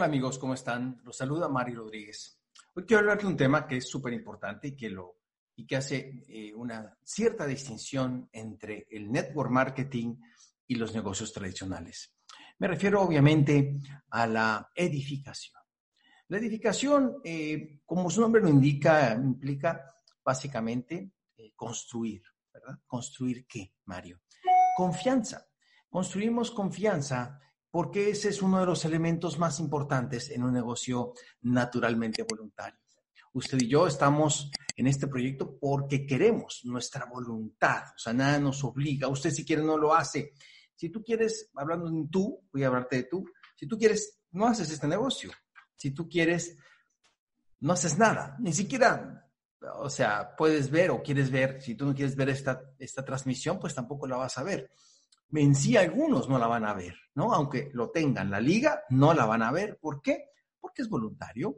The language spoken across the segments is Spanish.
Hola amigos, ¿cómo están? Los saluda Mari Rodríguez. Hoy quiero hablar de un tema que es súper importante y que hace eh, una cierta distinción entre el network marketing y los negocios tradicionales. Me refiero obviamente a la edificación. La edificación, eh, como su nombre lo indica, implica básicamente eh, construir, ¿verdad? ¿Construir qué, Mario? Confianza. Construimos confianza porque ese es uno de los elementos más importantes en un negocio naturalmente voluntario. Usted y yo estamos en este proyecto porque queremos nuestra voluntad, o sea, nada nos obliga. Usted si quiere no lo hace. Si tú quieres, hablando en tú, voy a hablarte de tú, si tú quieres, no haces este negocio. Si tú quieres, no haces nada, ni siquiera, o sea, puedes ver o quieres ver, si tú no quieres ver esta, esta transmisión, pues tampoco la vas a ver en sí algunos no la van a ver, ¿no? Aunque lo tengan la liga, no la van a ver. ¿Por qué? Porque es voluntario.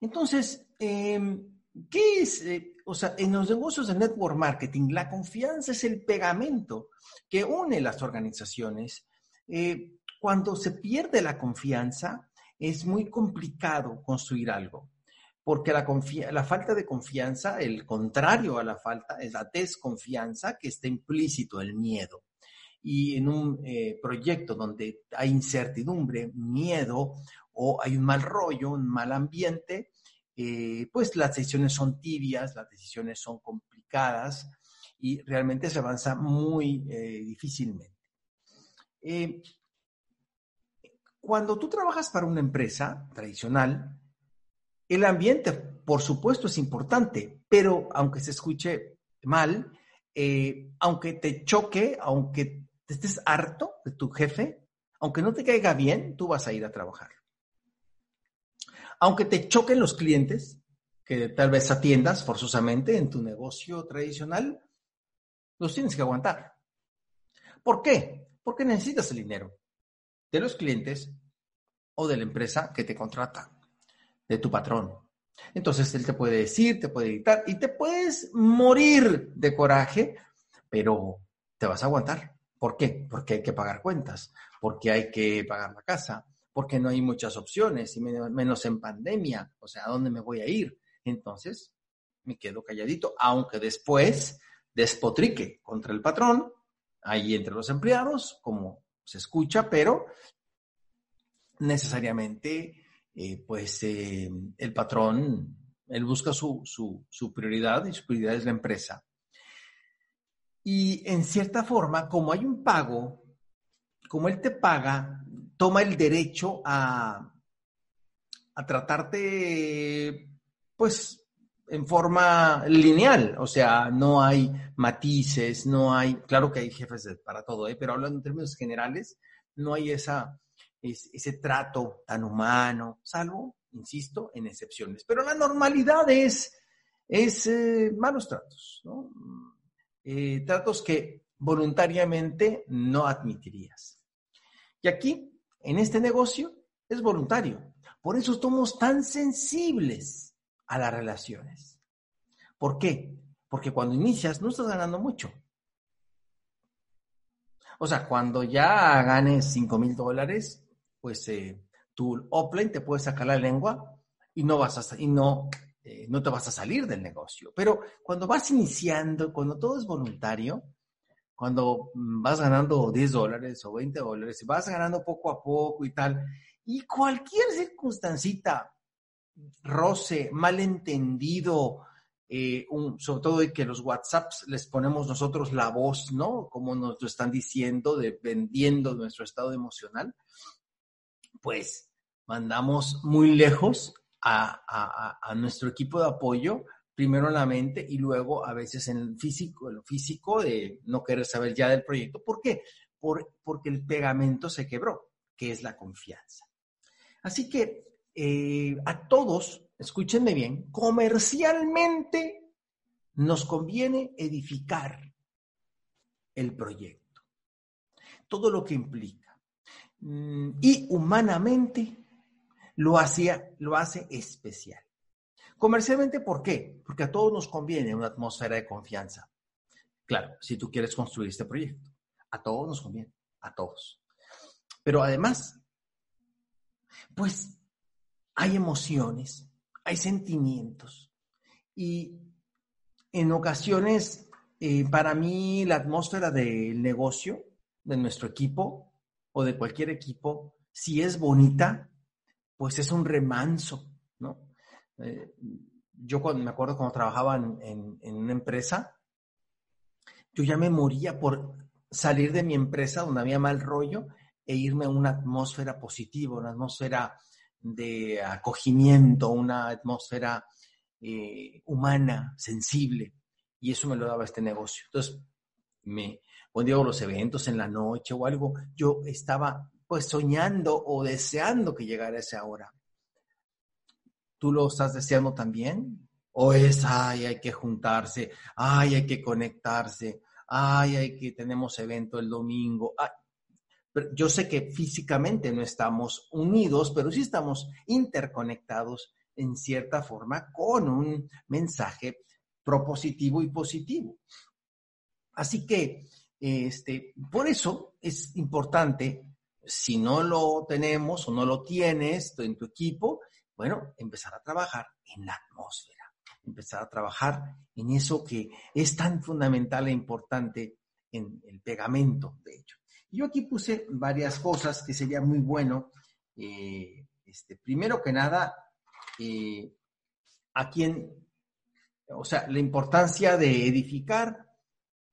Entonces, em, ¿qué es? Eh, o sea, en los negocios de network marketing, la confianza es el pegamento que une las organizaciones. Eh, cuando se pierde la confianza, es muy complicado construir algo porque la, falta de confianza, el contrario a la falta, es la desconfianza que está implícito, el miedo. Y en un eh, proyecto donde hay incertidumbre, miedo o hay un mal rollo, un mal ambiente, eh, pues las decisiones son tibias, las decisiones son complicadas y realmente se avanza muy eh, difícilmente. cuando tú trabajas para una empresa tradicional, el ambiente, por supuesto, es importante, pero aunque se escuche mal, eh, aunque te choque, aunque estés harto de tu jefe, aunque no te caiga bien, tú vas a ir a trabajar. Aunque te choquen los clientes, que tal vez atiendas forzosamente en tu negocio tradicional, los tienes que aguantar. ¿Por qué? Porque necesitas el dinero de los clientes o de la empresa que te contrata de tu patrón. Entonces él te puede decir, te puede gritar y te puedes morir de coraje, pero te vas a aguantar. ¿Por qué? Porque hay que pagar cuentas, porque hay que pagar la casa, porque no hay muchas opciones, y menos en pandemia. O sea, ¿a dónde me voy a ir? Entonces me quedo calladito, aunque después despotrique contra el patrón, ahí entre los empleados, como se escucha, pero necesariamente eh, pues eh, el patrón, él busca su, su, prioridad y su prioridad es la empresa. Y en cierta forma, como hay un pago, como él te paga, toma el derecho a, a tratarte, pues, en forma lineal, o sea, no hay matices, no hay, claro que hay jefes para todo, ¿eh? pero hablando en términos generales, no hay esa, ese trato tan humano, salvo, insisto, en excepciones. Pero la normalidad es, es eh, malos tratos. Eh, tratos que voluntariamente no admitirías. Y aquí, en este negocio, es voluntario. Por eso somos tan sensibles a las relaciones. ¿Por qué? Porque cuando inicias no estás ganando mucho. O sea, cuando ya ganes 5 mil dólares, pues eh, tu offline te puede sacar la lengua y no vas a, y no, eh, no te vas a salir del negocio. Pero cuando vas iniciando, cuando todo es voluntario, cuando vas ganando 10 dólares o 20 dólares, vas ganando poco a poco y tal, y cualquier circunstancita, roce, malentendido, eh, sobre todo de que los WhatsApps les ponemos nosotros la voz, ¿no? Como nos lo están diciendo, dependiendo de nuestro estado emocional, pues mandamos muy lejos a, nuestro equipo de apoyo, primero en la mente y luego a veces en el físico, en lo físico de no querer saber ya del proyecto. ¿Por qué? porque el pegamento se quebró, que es la confianza. Así que eh, a todos, escúchenme bien, comercialmente nos conviene edificar el proyecto. Todo lo que implica y humanamente lo, hacía, lo hace especial. Comercialmente, ¿por qué? Porque a todos nos conviene una atmósfera de confianza. Claro, si tú quieres construir este proyecto, a todos nos conviene, a todos. Pero además, Pues hay emociones, hay sentimientos y en ocasiones eh, para mí la atmósfera del negocio, de nuestro equipo o de cualquier equipo, si es bonita, pues es un remanso, ¿no? Eh, yo me acuerdo cuando trabajaba en, una empresa, yo ya me moría por salir de mi empresa donde había mal rollo e irme a una atmósfera positiva, una atmósfera de acogimiento, una atmósfera eh, humana, sensible. Y eso me lo daba este negocio. Entonces, me, cuando digo los eventos en la noche o algo, yo estaba pues soñando o deseando que llegara esa hora. ¿Tú lo estás deseando también? ¿O es, ay, hay que juntarse, ay, hay que conectarse, ay, hay que tenemos evento el domingo? yo sé que físicamente no estamos unidos, pero sí estamos interconectados en cierta forma con un mensaje propositivo y positivo. Así que, este, por eso es importante, si no lo tenemos o no lo tienes en tu equipo, bueno, empezar a trabajar en la atmósfera, empezar a trabajar en eso que es tan fundamental e importante en el pegamento, de hecho. Yo aquí puse varias cosas que sería muy bueno. Eh, este, primero que nada, eh, a quien, o sea, la importancia de edificar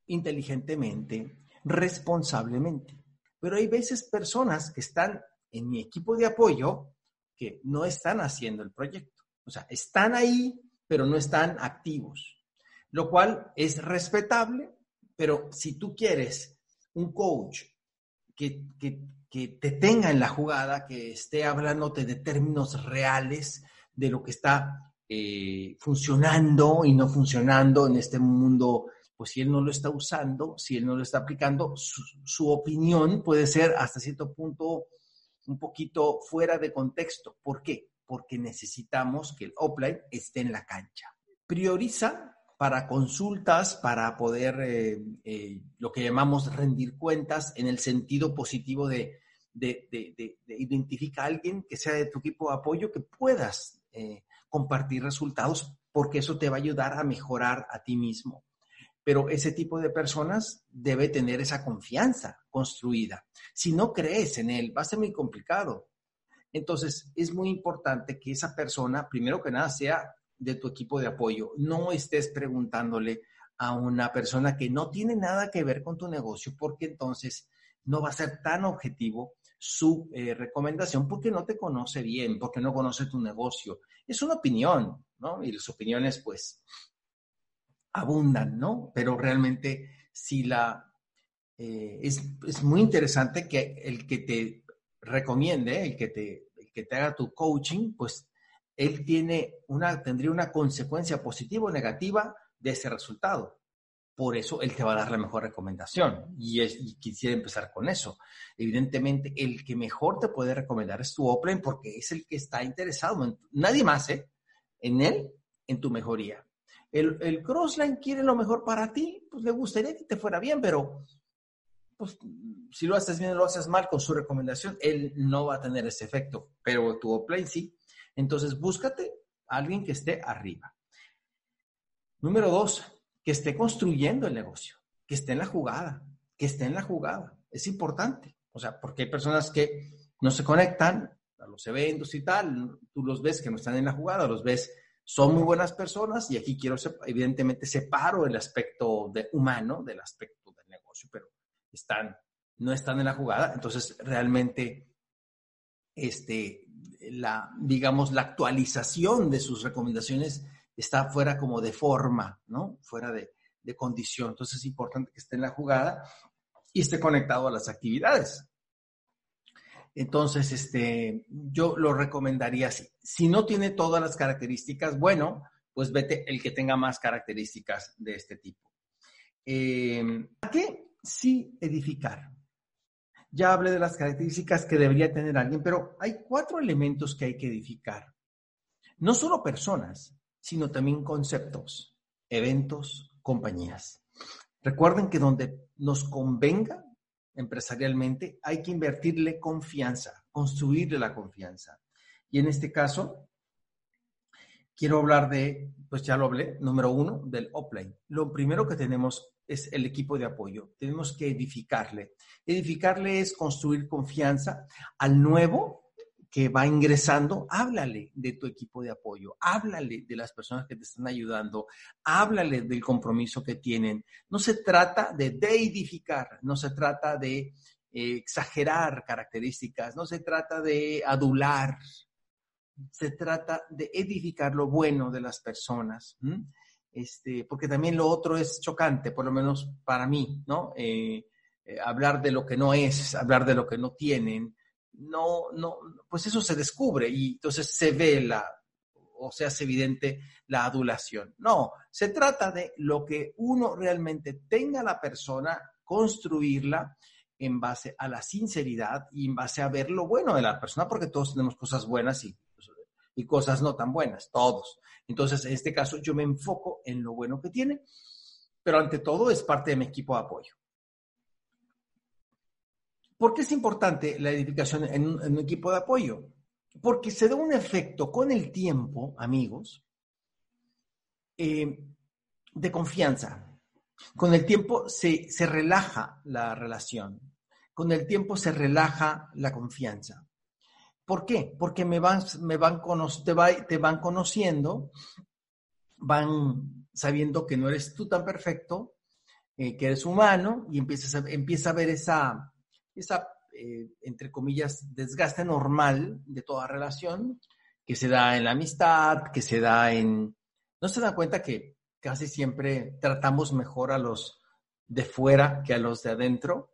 inteligentemente, responsablemente. Pero hay veces personas que están en mi equipo de apoyo que no están haciendo el proyecto. O sea, están ahí, pero no están activos. Lo cual es respetable, pero si tú quieres un coach que, te tenga en la jugada, que esté hablándote de términos reales, de lo que está eh, funcionando y no funcionando en este mundo, pues si él no lo está usando, si él no lo está aplicando, su opinión puede ser hasta cierto punto un poquito fuera de contexto. ¿Por qué? Porque necesitamos que el offline esté en la cancha. Prioriza para consultas, para poder eh, eh, lo que llamamos rendir cuentas en el sentido positivo de, de, a alguien que sea de tu equipo de apoyo que puedas eh, compartir resultados porque eso te va a ayudar a mejorar a ti mismo pero ese tipo de personas debe tener esa confianza construida. Si no crees en él, va a ser muy complicado. Entonces, es muy importante que esa persona, primero que nada, sea de tu equipo de apoyo. No estés preguntándole a una persona que no tiene nada que ver con tu negocio, porque entonces no va a ser tan objetivo su eh, recomendación porque no te conoce bien, porque no conoce tu negocio. Es una opinión, ¿no? Y las opiniones, pues, abundan, ¿no? Pero realmente si la... Eh, es, muy interesante que el que te recomiende, el que te, que te haga tu coaching, pues él tiene una, tendría una consecuencia positiva o negativa de ese resultado. Por eso él te va a dar la mejor recomendación y, es, quisiera empezar con eso. Evidentemente, el que mejor te puede recomendar es tu Open porque es el que está interesado nadie más, ¿eh? En él, en tu mejoría el, Crossline quiere lo mejor para ti, pues le gustaría que te fuera bien, pero pues, si lo haces bien o lo haces mal con su recomendación, él no va a tener ese efecto, pero tu Oplane sí. Entonces, búscate a alguien que esté arriba. Número dos, que esté construyendo el negocio, que esté en la jugada, que esté en la jugada. Es importante. O sea, porque hay personas que no se conectan a los eventos y tal, tú los ves que no están en la jugada, los ves son muy buenas personas y aquí quiero, evidentemente, separo el aspecto de humano del aspecto del negocio, pero están, no están en la jugada, entonces realmente, este, la, digamos, la actualización de sus recomendaciones está fuera como de forma, ¿no? Fuera de, de condición. Entonces es importante que esté en la jugada y esté conectado a las actividades. Entonces, este, yo lo recomendaría así. Si no tiene todas las características, bueno, pues vete el que tenga más características de este tipo. Eh, ¿A qué sí edificar? Ya hablé de las características que debería tener alguien, pero hay cuatro elementos que hay que edificar. No solo personas, sino también conceptos, eventos, compañías. Recuerden que donde nos convenga empresarialmente, hay que invertirle confianza, construirle la confianza. Y en este caso, quiero hablar de, pues ya lo hablé, número uno, del offline. Lo primero que tenemos es el equipo de apoyo. Tenemos que edificarle. Edificarle es construir confianza al nuevo que va ingresando, háblale de tu equipo de apoyo, háblale de las personas que te están ayudando, háblale del compromiso que tienen. No se trata de deidificar, no se trata de eh, exagerar características, no se trata de adular, se trata de edificar lo bueno de las personas. Este, porque también lo otro es chocante, por lo menos para mí, ¿no? Eh, eh, hablar de lo que no es, hablar de lo que no tienen, no, no, pues eso se descubre y entonces se ve la, o se hace evidente la adulación. No, se trata de lo que uno realmente tenga la persona, construirla en base a la sinceridad y en base a ver lo bueno de la persona, porque todos tenemos cosas buenas y, y cosas no tan buenas, todos. Entonces, en este caso, yo me enfoco en lo bueno que tiene, pero ante todo es parte de mi equipo de apoyo. ¿Por qué es importante la edificación en un, equipo de apoyo? Porque se da un efecto con el tiempo, amigos, eh, de confianza. Con el tiempo se, relaja la relación. Con el tiempo se relaja la confianza. ¿Por qué? Porque me van, me van te, van conociendo, van sabiendo que no eres tú tan perfecto, eh, que eres humano y empiezas empieza a ver esa, esa, eh, entre comillas, desgaste normal de toda relación que se da en la amistad, que se da en... No se dan cuenta que casi siempre tratamos mejor a los de fuera que a los de adentro.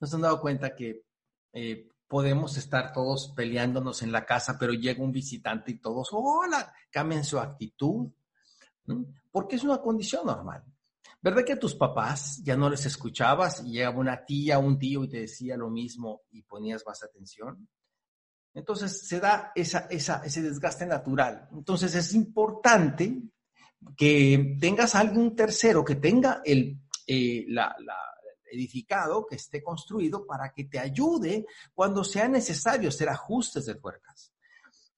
No se han dado cuenta que eh, podemos estar todos peleándonos en la casa, pero llega un visitante y todos, hola, cambian su actitud, porque es una condición normal. ¿Verdad que a tus papás ya no les escuchabas y llegaba una tía, un tío y te decía lo mismo y ponías más atención? Entonces se da ese desgaste natural. Entonces es importante que tengas algún tercero que tenga el eh, edificado, que esté construido para que te ayude cuando sea necesario hacer ajustes de tuercas.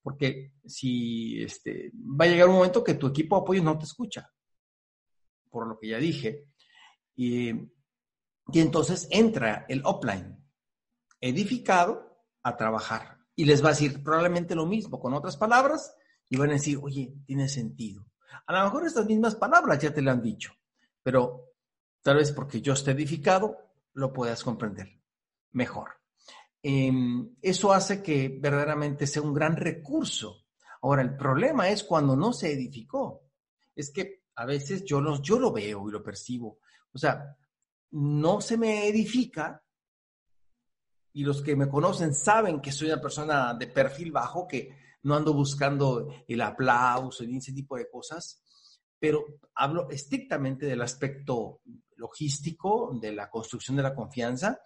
Porque si este, va a llegar un momento que tu equipo de apoyo no te escucha por lo que ya dije. Y, y entonces entra el offline, edificado, a trabajar. Y les va a decir probablemente lo mismo, con otras palabras, y van a decir, oye, tiene sentido. A lo mejor estas mismas palabras ya te lo han dicho, pero tal vez porque yo esté edificado, lo puedas comprender mejor. Em, eso hace que verdaderamente sea un gran recurso. Ahora, el problema es cuando no se edificó. Es que a veces yo, los, yo lo veo y lo percibo. O sea, no se me edifica y los que me conocen saben que soy una persona de perfil bajo, que no ando buscando el aplauso y ese tipo de cosas, pero hablo estrictamente del aspecto logístico, de la construcción de la confianza.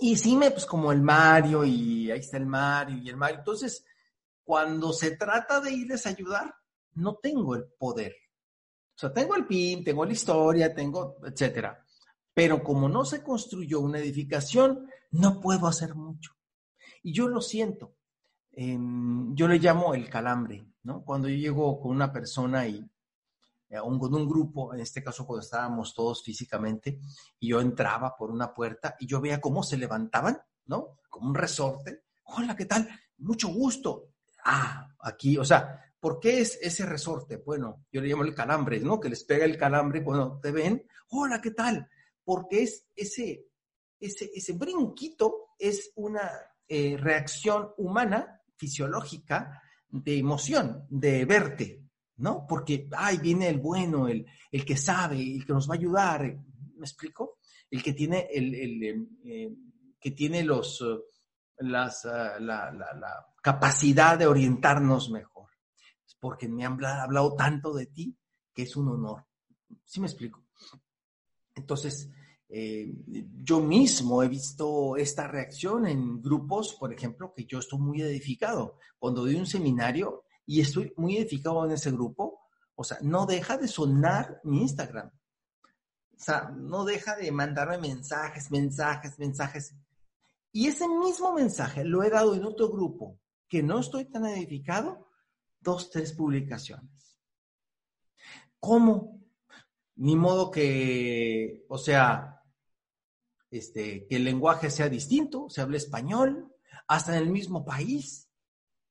Y sí me, pues como el Mario, y ahí está el Mario y el Mario. Entonces, cuando se trata de irles a ayudar, no tengo el poder. O sea, tengo el PIN, tengo la historia, tengo, etcétera. Pero como no se construyó una edificación, no puedo hacer mucho. Y yo lo siento. Em, yo le llamo el calambre, ¿no? Cuando yo llego con una persona y eh, con un grupo, en este caso cuando estábamos todos físicamente, y yo entraba por una puerta y yo veía cómo se levantaban, ¿no? Como un resorte. Hola, ¿qué tal? Mucho gusto. Ah, aquí, o sea, ¿Por qué es ese resorte? Bueno, yo le llamo el calambre, ¿no? Que les pega el calambre cuando te ven. Hola, ¿qué tal? Porque es ese, ese, ese brinquito es una eh, reacción humana, fisiológica, de emoción, de verte, ¿no? Porque, ay, viene el bueno, el, el que sabe, el que nos va a ayudar, ¿me explico? El que tiene, el, el eh, que tiene los, las, ah, la, la capacidad de orientarnos mejor porque me han hablado tanto de ti que es un honor. ¿Sí me explico? Entonces, eh, yo mismo he visto esta reacción en grupos, por ejemplo, que yo estoy muy edificado. Cuando doy un seminario y estoy muy edificado en ese grupo, o sea, no deja de sonar mi Instagram. O sea, no deja de mandarme mensajes, mensajes, mensajes. Y ese mismo mensaje lo he dado en otro grupo que no estoy tan edificado, dos, tres publicaciones. ¿Cómo? Ni modo que, o sea, este, que el lenguaje sea distinto, se hable español, hasta en el mismo país.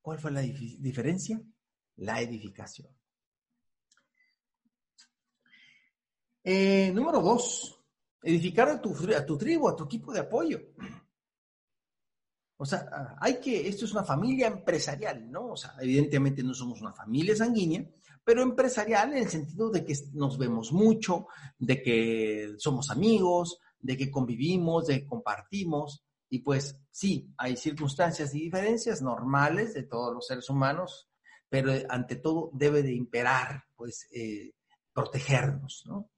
¿Cuál fue la diferencia? La edificación. Eh, número dos, edificar a tu, a tu tribu, a tu equipo de apoyo. O sea, hay que, esto es una familia empresarial, ¿no? O sea, evidentemente no somos una familia sanguínea, pero empresarial en el sentido de que nos vemos mucho, de que somos amigos, de que convivimos, de que compartimos. Y pues sí, hay circunstancias y diferencias normales de todos los seres humanos, pero ante todo debe de imperar, pues, eh, protegernos, ¿no?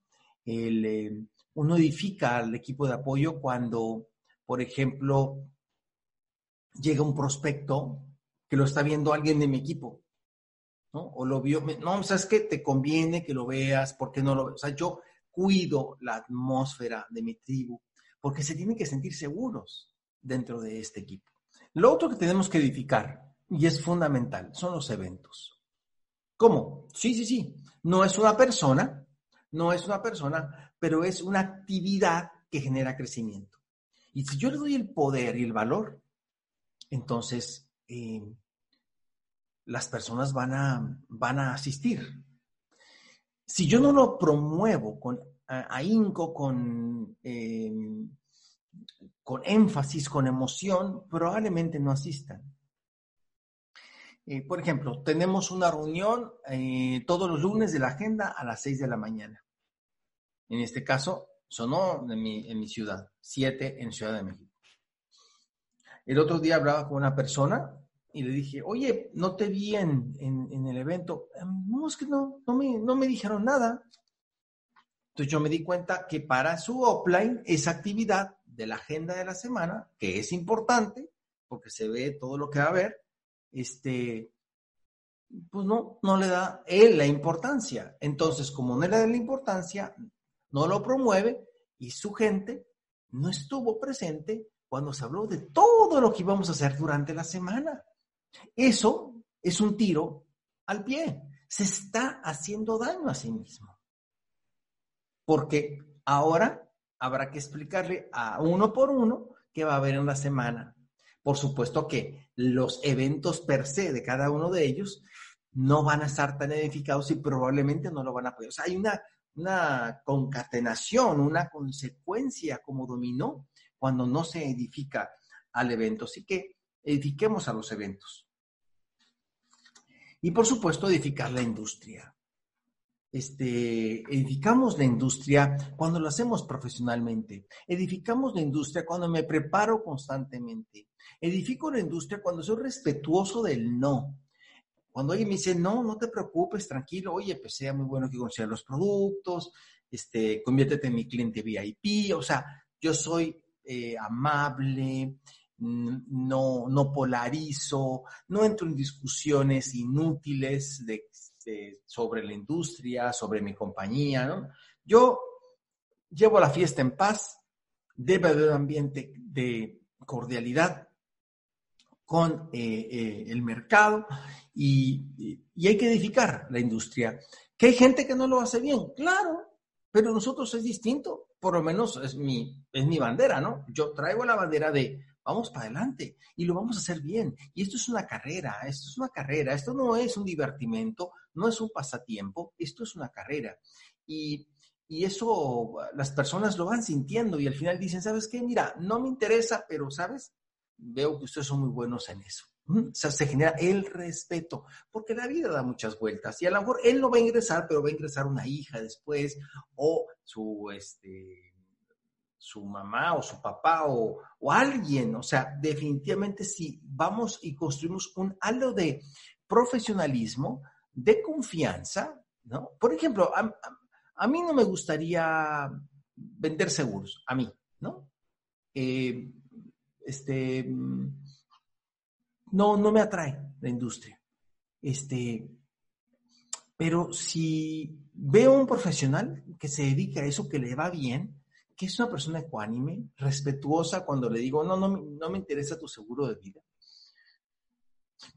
El, eh, uno edifica al equipo de apoyo cuando, por ejemplo, llega un prospecto que lo está viendo alguien de mi equipo, ¿no? O lo vio, no, ¿sabes qué? Te conviene que lo veas, porque no lo O sea, yo cuido la atmósfera de mi tribu, porque se tienen que sentir seguros dentro de este equipo. Lo otro que tenemos que edificar, y es fundamental, son los eventos. ¿Cómo? Sí, sí, sí. No es una persona, no es una persona, pero es una actividad que genera crecimiento. Y si yo le doy el poder y el valor, entonces eh, las personas van a, van a asistir. Si yo no lo promuevo con ahínco, con, em, con énfasis, con emoción, probablemente no asistan. Eh, por ejemplo, tenemos una reunión eh, todos los lunes de la agenda a las 6 de la mañana. En este caso, sonó en mi, en mi ciudad, 7 en Ciudad de México. El otro día hablaba con una persona y le dije, oye, no te vi en, el evento. Em, no, es que no, no me, no me dijeron nada. Entonces yo me di cuenta que para su offline, esa actividad de la agenda de la semana, que es importante, porque se ve todo lo que va a haber, este, pues no, no le da él la importancia. Entonces, como no le da la importancia, no lo promueve y su gente no estuvo presente cuando se habló de todo lo que íbamos a hacer durante la semana. Eso es un tiro al pie. Se está haciendo daño a sí mismo. Porque ahora habrá que explicarle a uno por uno qué va a haber en la semana. Por supuesto que los eventos per se de cada uno de ellos no van a estar tan edificados y probablemente no lo van a poder. O sea, hay una, una concatenación, una consecuencia como dominó cuando no se edifica al evento. Así que edifiquemos a los eventos. Y por supuesto, edificar la industria. Este, edificamos la industria cuando lo hacemos profesionalmente. Edificamos la industria cuando me preparo constantemente. Edifico la industria cuando soy respetuoso del no. Cuando alguien me dice, no, no te preocupes, tranquilo, oye, pues sea muy bueno que consiga los productos, este, conviértete en mi cliente VIP, o sea, yo soy eh, amable, no, no polarizo, no entro en discusiones inútiles sobre la industria, sobre mi compañía. Yo llevo la fiesta en paz, debe haber un ambiente de cordialidad con eh, eh, el mercado y, y, hay que edificar la industria. Que hay gente que no lo hace bien, claro, pero nosotros es distinto por lo menos es mi, es mi bandera, ¿no? Yo traigo la bandera de vamos para adelante y lo vamos a hacer bien. Y esto es una carrera, esto es una carrera, esto no es un divertimento, no es un pasatiempo, esto es una carrera. Y, y eso las personas lo van sintiendo y al final dicen, ¿sabes qué? Mira, no me interesa, pero, ¿sabes? Veo que ustedes son muy buenos en eso. O sea, se genera el respeto, porque la vida da muchas vueltas y a lo mejor él no va a ingresar, pero va a ingresar una hija después o su, este, su mamá o su papá o, alguien. O sea, definitivamente si vamos y construimos un halo de profesionalismo, de confianza, ¿no? Por ejemplo, a, mí no me gustaría vender seguros, a mí, ¿no? Eh, este no, no me atrae la industria. Este, pero si veo un profesional que se dedica a eso, que le va bien, que es una persona ecuánime, respetuosa cuando le digo, no, no, no me interesa tu seguro de vida.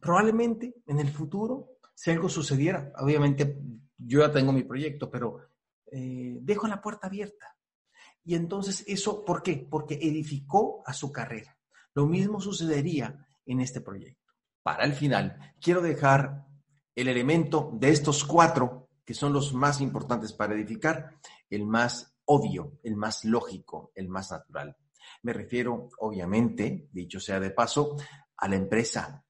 Probablemente en el futuro, si algo sucediera, obviamente yo ya tengo mi proyecto, pero eh, dejo la puerta abierta. Y entonces eso, ¿por qué? Porque edificó a su carrera. Lo mismo sucedería en este proyecto. Para el final, quiero dejar el elemento de estos cuatro, que son los más importantes para edificar, el más obvio, el más lógico, el más natural. Me refiero, obviamente, dicho sea de paso, a la empresa,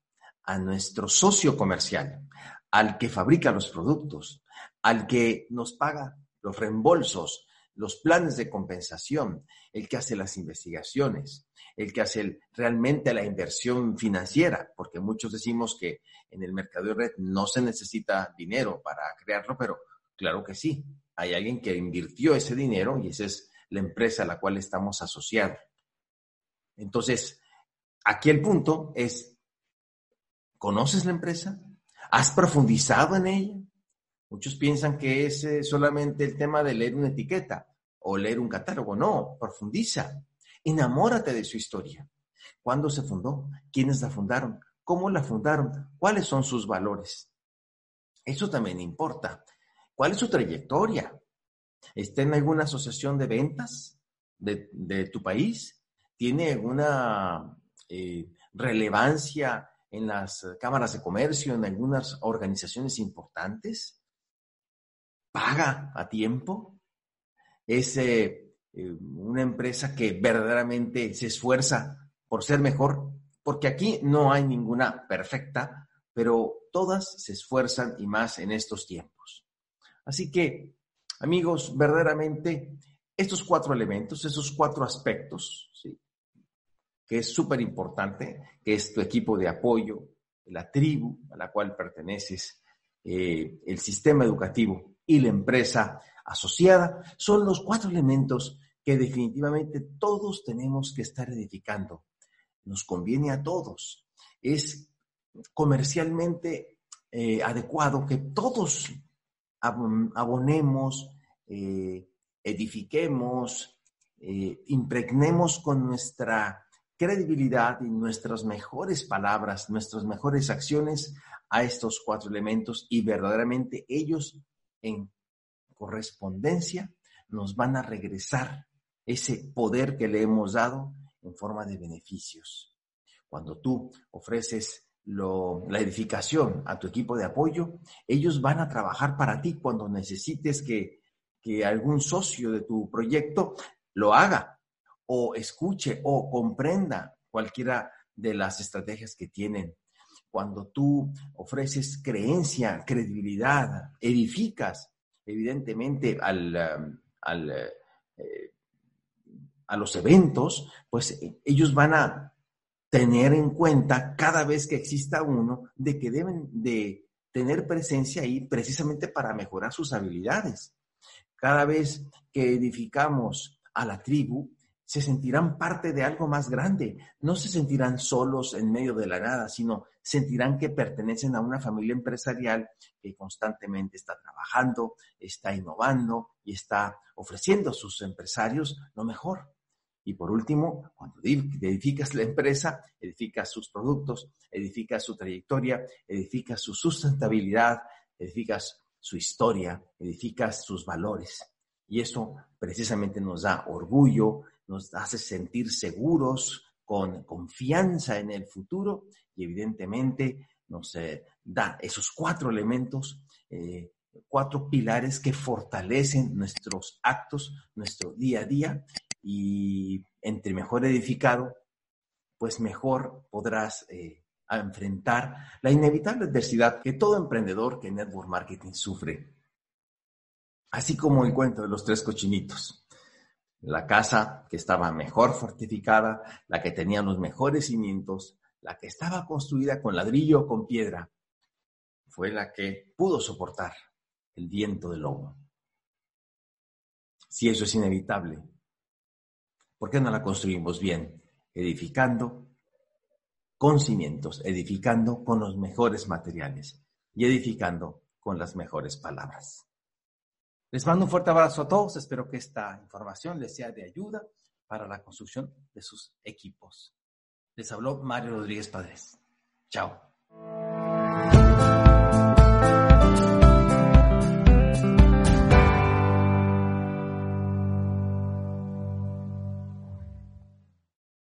a nuestro socio comercial, al que fabrica los productos, al que nos paga los reembolsos, los planes de compensación, el que hace las investigaciones, el que hace realmente la inversión financiera, porque muchos decimos que en el mercado de red no se necesita dinero para crearlo, pero claro que sí, hay alguien que invirtió ese dinero y esa es la empresa a la cual estamos asociados. Entonces, aquí el punto es, ¿conoces la empresa? ¿Has profundizado en ella? Muchos piensan que es eh, solamente el tema de leer una etiqueta o leer un catálogo. No, profundiza. Enamórate de su historia. ¿Cuándo se fundó? ¿Quiénes la fundaron? ¿Cómo la fundaron? ¿Cuáles son sus valores? Eso también importa. ¿Cuál es su trayectoria? ¿Está en alguna asociación de ventas de, tu país? ¿Tiene alguna eh, relevancia en las cámaras de comercio, en algunas organizaciones importantes? paga a tiempo, es eh, eh, una empresa que verdaderamente se esfuerza por ser mejor, porque aquí no hay ninguna perfecta, pero todas se esfuerzan y más en estos tiempos. Así que, amigos, verdaderamente estos cuatro elementos, esos cuatro aspectos, que es súper importante, que es tu equipo de apoyo, la tribu a la cual perteneces, eh, el sistema educativo y la empresa asociada son los cuatro elementos que definitivamente todos tenemos que estar edificando. Nos conviene a todos. Es comercialmente eh, adecuado que todos abonemos, eh, edifiquemos, eh, impregnemos con nuestra credibilidad y nuestras mejores palabras, nuestras mejores acciones a estos cuatro elementos y verdaderamente ellos en correspondencia nos van a regresar ese poder que le hemos dado en forma de beneficios. Cuando tú ofreces la edificación a tu equipo de apoyo, ellos van a trabajar para ti cuando necesites que, que algún socio de tu proyecto lo haga o escuche o comprenda cualquiera de las estrategias que tienen cuando tú ofreces creencia, credibilidad, edificas evidentemente al, um, eh, a los eventos, pues eh, ellos van a tener en cuenta cada vez que exista uno de que deben de tener presencia ahí precisamente para mejorar sus habilidades. Cada vez que edificamos a la tribu, se sentirán parte de algo más grande. No se sentirán solos en medio de la nada, sino sentirán que pertenecen a una familia empresarial que constantemente está trabajando, está innovando y está ofreciendo a sus empresarios lo mejor. Y por último, cuando edificas la empresa, edificas sus productos, edificas su trayectoria, edificas su sustentabilidad, edificas su historia, edificas sus valores. Y eso precisamente nos da orgullo, nos hace sentir seguros, con confianza en el futuro y evidentemente nos eh, da esos cuatro elementos, eh, cuatro pilares que fortalecen nuestros actos, nuestro día a día y entre mejor edificado, pues mejor podrás eh, enfrentar la inevitable adversidad que todo emprendedor que network marketing sufre. Así como el cuento de los tres cochinitos la casa que estaba mejor fortificada, la que tenía los mejores cimientos, la que estaba construida con ladrillo o con piedra, fue la que pudo soportar el viento del lobo. Si eso es inevitable, ¿por qué no la construimos bien? Edificando con cimientos, edificando con los mejores materiales y edificando con las mejores palabras. Les mando un fuerte abrazo a todos. Espero que esta información les sea de ayuda para la construcción de sus equipos. Les habló Mario Rodríguez Padres. Chao.